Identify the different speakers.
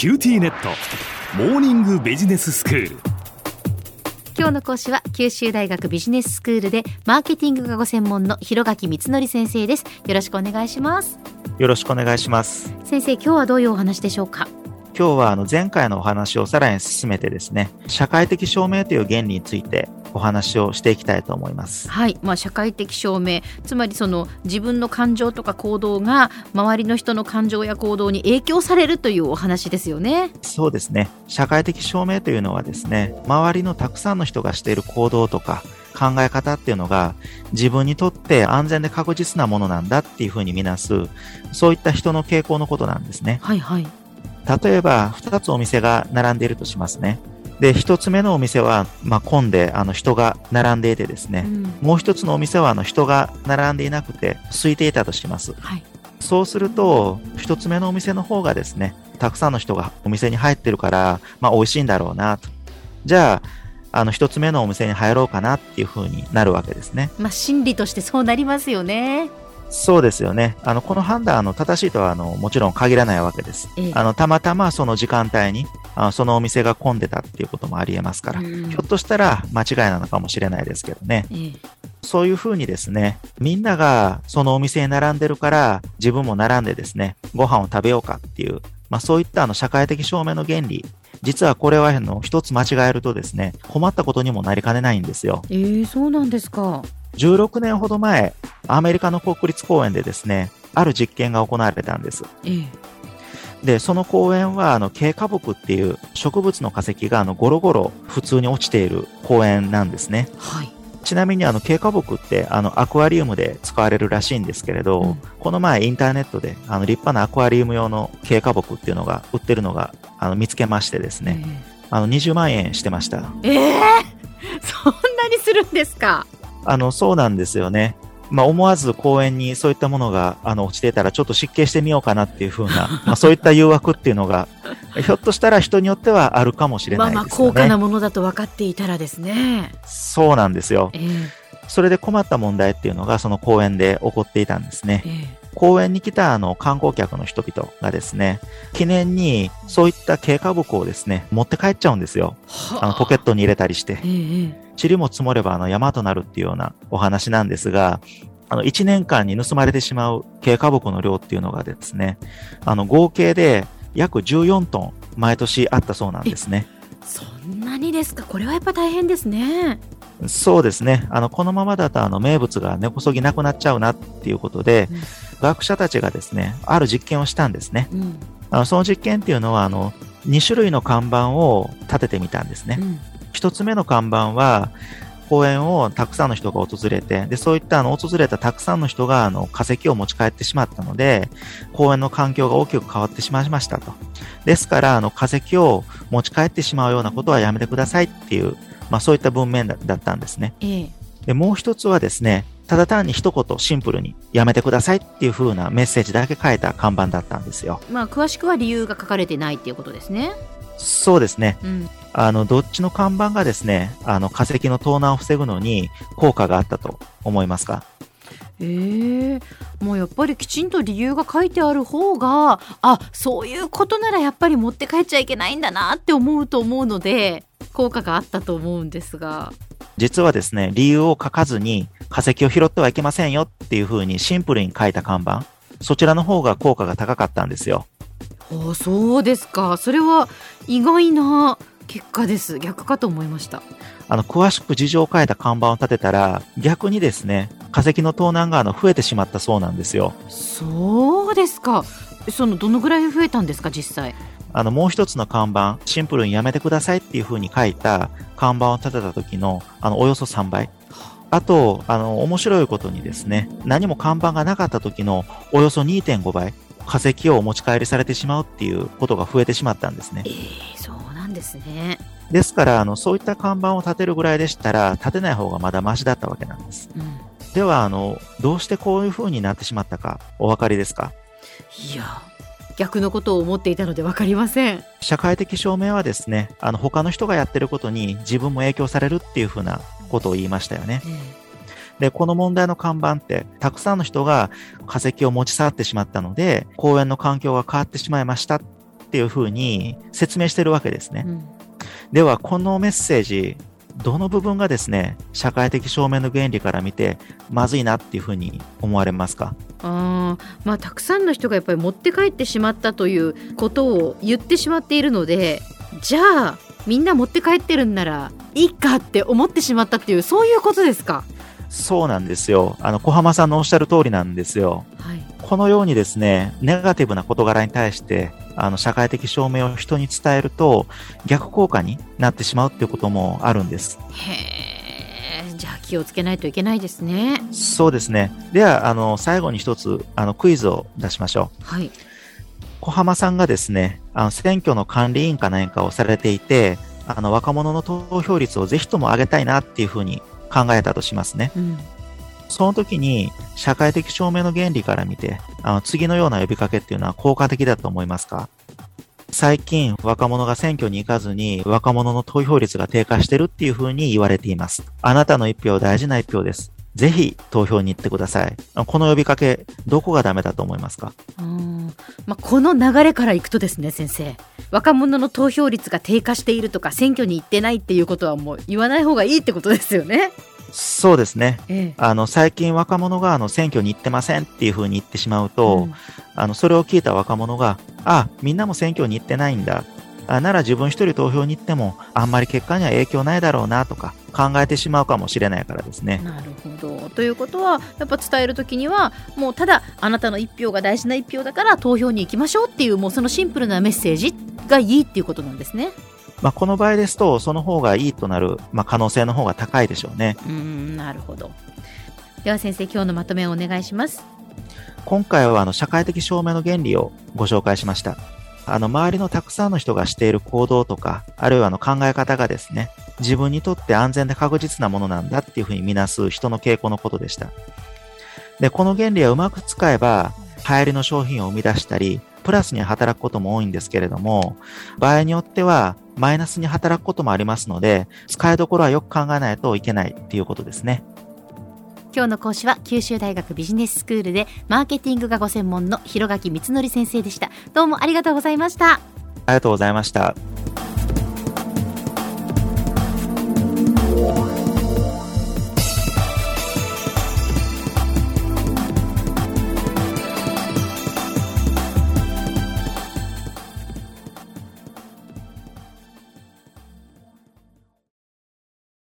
Speaker 1: QTnet。モーニングビジネススクール。
Speaker 2: 今日の講師は九州大学ビジネススクールでマーケティングがご専門の広垣光則先生です。よろしくお願いします。
Speaker 3: よろしくお願いします。
Speaker 2: 先生今日はどういうお話でしょうか？
Speaker 3: 今日はあの前回のお話をさらに進めてですね社会的証明という原理についてお話をしていきたいと思います。
Speaker 2: はい、まあ、社会的証明。つまりその自分の感情とか行動が周りの人の感情や行動に影響されるというお話ですよね。
Speaker 3: そうですね。社会的証明というのはですね周りのたくさんの人がしている行動とか考え方っていうのが自分にとって安全で確実なものなんだっていうふうにみなすそういった人の傾向のことなんですね。
Speaker 2: はいはい。
Speaker 3: 例えば2つお店が並んでいるとしますねで、一つ目のお店は、まあ、混んで、あの、人が並んでいてですね、うん、もう一つのお店は、あの、人が並んでいなくて、空いていたとします。はい、そうすると、一つ目のお店の方がですね、たくさんの人がお店に入ってるから、まあ、美味しいんだろうな、と。じゃあ、あの、一つ目のお店に入ろうかなっていうふうになるわけですね。
Speaker 2: まあ、心理としてそうなりますよね。
Speaker 3: そうですよね。あの、この判断、あの、正しいとは、あの、もちろん限らないわけです。ええ、あの、たまたまその時間帯に、あのそのお店が混んでたっていうこともありえますから、うん、ひょっとしたら間違いなのかもしれないですけどね。え、そういうふうにですね、みんながそのお店に並んでるから、自分も並んでですね、ご飯を食べようかっていう、まあそういったあの社会的証明の原理、実はこれはあの一つ間違えるとですね、困ったことにもなりかねないんですよ。
Speaker 2: えー、そうなんですか。
Speaker 3: 16年ほど前、アメリカの国立公園でですね、ある実験が行われたんです。ええ、で、その公園は、あの、軽花木っていう植物の化石が、あの、ゴロゴロ普通に落ちている公園なんですね。はい。ちなみにあの、軽花木ってあの、アクアリウムで使われるらしいんですけれど、うん、この前インターネットであの、立派なアクアリウム用の軽花木っていうのが売ってるのが、あの、見つけましてですね、えー、あの、20万円してました。
Speaker 2: ええ？ー、そんなにするんですか？
Speaker 3: あの、そうなんですよね。まあ、思わず公園にそういったものがあの落ちていたらちょっと湿気してみようかなっていうふうな、まあ、そういった誘惑っていうのが、ひょっとしたら人によってはあるかもしれないですよね。まあまあ
Speaker 2: 高価なものだと分かっていたらですね。
Speaker 3: そうなんですよ。えー、それで困った問題っていうのがその公園で起こっていたんですね。えー公園に来たあの観光客の人々がですね、記念にそういった経過木をですね、持って帰っちゃうんですよ。あのポケットに入れたりして。えー塵も積もればあの山となるっていうようなお話なんですが、あの、1年間に盗まれてしまう軽花木の量っていうのがですね、あの、合計で約14トン毎年あったそうなんですね。
Speaker 2: そんなにですか？これはやっぱ大変ですね。
Speaker 3: そうですね。あの、このままだとあの名物が根こそぎなくなっちゃうなっていうことで、うん、学者たちがですね、ある実験をしたんですね。うん、あのその実験っていうのは、あの、2種類の看板を立ててみたんですね。うん一つ目の看板は、公園をたくさんの人が訪れて、で、そういったあの、訪れたたくさんの人があの、化石を持ち帰ってしまったので、公園の環境が大きく変わってしまいましたと。ですから、あの、化石を持ち帰ってしまうようなことはやめてくださいっていう、まあそういった文面だったんですね。ええ、で、もう一つはですね、ただ単に一言シンプルにやめてくださいっていう風なメッセージだけ書いた看板だったんですよ。
Speaker 2: まあ詳しくは理由が書かれてないっていうことですね。
Speaker 3: そうですね。うん、あの、どっちの看板がですね、あの、化石の盗難を防ぐのに効果があったと思いますか？
Speaker 2: えー、もうやっぱりきちんと理由が書いてある方があそういうことならやっぱり持って帰っちゃいけないんだなって思うと思うので効果があったと思うんですが
Speaker 3: 実はですね理由を書かずに化石を拾ってはいけませんよっていうふうにシンプルに書いた看板そちらの方が効果が高かったんですよ。
Speaker 2: あそうですか。それは意外な結果です逆かと思いました。
Speaker 3: あの詳しく事情を変えた看板を立てたら逆にですね化石の盗難があの増えてしまったそうなんですよ。
Speaker 2: そうですか。そのどのぐらい増えたんですか実際
Speaker 3: あのもう一つの看板シンプルにやめてくださいっていう風に書いた看板を立てた時のあのおよそ3倍あと、あの、面白いことにですね、何も看板がなかった時のおよそ2.5倍、化石をお持ち帰りされてしまうっていうことが増えてしまったんですね。
Speaker 2: えー、そうなんですね。
Speaker 3: ですから、あの、そういった看板を立てるぐらいでしたら、立てない方がまだマシだったわけなんです。うん、では、あの、どうしてこういう風になってしまったか、お分かりですか？
Speaker 2: いや、逆のことを思っていたので分かりません。
Speaker 3: 社会的証明はですね、あの、他の人がやってることに自分も影響されるっていう風なことを言いましたよね。うんで、この問題の看板って、たくさんの人が化石を持ち去ってしまったので、公園の環境が変わってしまいましたっっていうふうに説明してるわけですね。
Speaker 2: うん
Speaker 3: では、このメッセージ、どの部分がですね、社会的証明の原理から見て、まずいなっていうふうに思われますか？
Speaker 2: あーまあたくさんの人がやっぱり持って帰ってしまったということを言ってしまっているのでじゃあみんな持って帰ってるんならいいかって思ってしまったっていうそういうことですか？
Speaker 3: そうなんですよ。あの、小浜さんのおっしゃる通りなんですよ。
Speaker 2: はい、
Speaker 3: このようにですね、ネガティブな事柄に対して、あの、社会的証明を人に伝えると、逆効果になってしまうっていうこともあるんです。
Speaker 2: へえじゃあ気をつけないといけないですね。
Speaker 3: そうですね。では、あの、最後に一つ、あの、クイズを出しましょう。
Speaker 2: はい、
Speaker 3: 小浜さんがですね、あの、選挙の管理委員か何かをされていて、あの、若者の投票率をぜひとも上げたいなっていうふうに考えたとしますね。
Speaker 2: うん
Speaker 3: その時に、社会的証明の原理から見て、あの、次のような呼びかけっていうのは効果的だと思いますか？最近、若者が選挙に行かずに、若者の投票率が低下してるっていうふうに言われています。あなたの一票大事な一票です。ぜひ投票に行ってください。この呼びかけ、どこがダメだと思いますか？
Speaker 2: うんまあ、この流れからいくとですね先生若者の投票率が低下しているとか選挙に行ってないっていうことはもう言わない方がいいってことですよね。
Speaker 3: そうですね。
Speaker 2: ええ
Speaker 3: あの、最近若者があの選挙に行ってませんっていうふうに言ってしまうと、
Speaker 2: うん
Speaker 3: あの、それを聞いた若者が、あ、みんなも選挙に行ってないんだ。あなら自分一人投票に行っても、あんまり結果には影響ないだろうなとか考えてしまうかもしれないからですね。
Speaker 2: なるほどということはやっぱ伝える時にはもうただあなたの一票が大事な一票だから投票に行きましょうっていうもうそのシンプルなメッセージがいいっていうことなんですね。
Speaker 3: まあ、この場合ですと、その方がいいとなる、まあ、可能性の方が高いでしょうね。
Speaker 2: うんなるほど。では先生今日のまとめをお願いします。
Speaker 3: 今回はあの社会的証明の原理をご紹介しました。あの周りのたくさんの人がしている行動とか、あるいはあの考え方がですね、自分にとって安全で確実なものなんだっていうふうに見なす人の傾向のことでした。で、この原理はうまく使えば、流行りの商品を生み出したり、プラスに働くことも多いんですけれども、場合によってはマイナスに働くこともありますので、使いどころはよく考えないといけないっていうことですね。
Speaker 2: 今日の講師は九州大学ビジネススクールでマーケティングがご専門の広垣光則先生でした。どうもありがとうございました。
Speaker 3: ありがとうございました。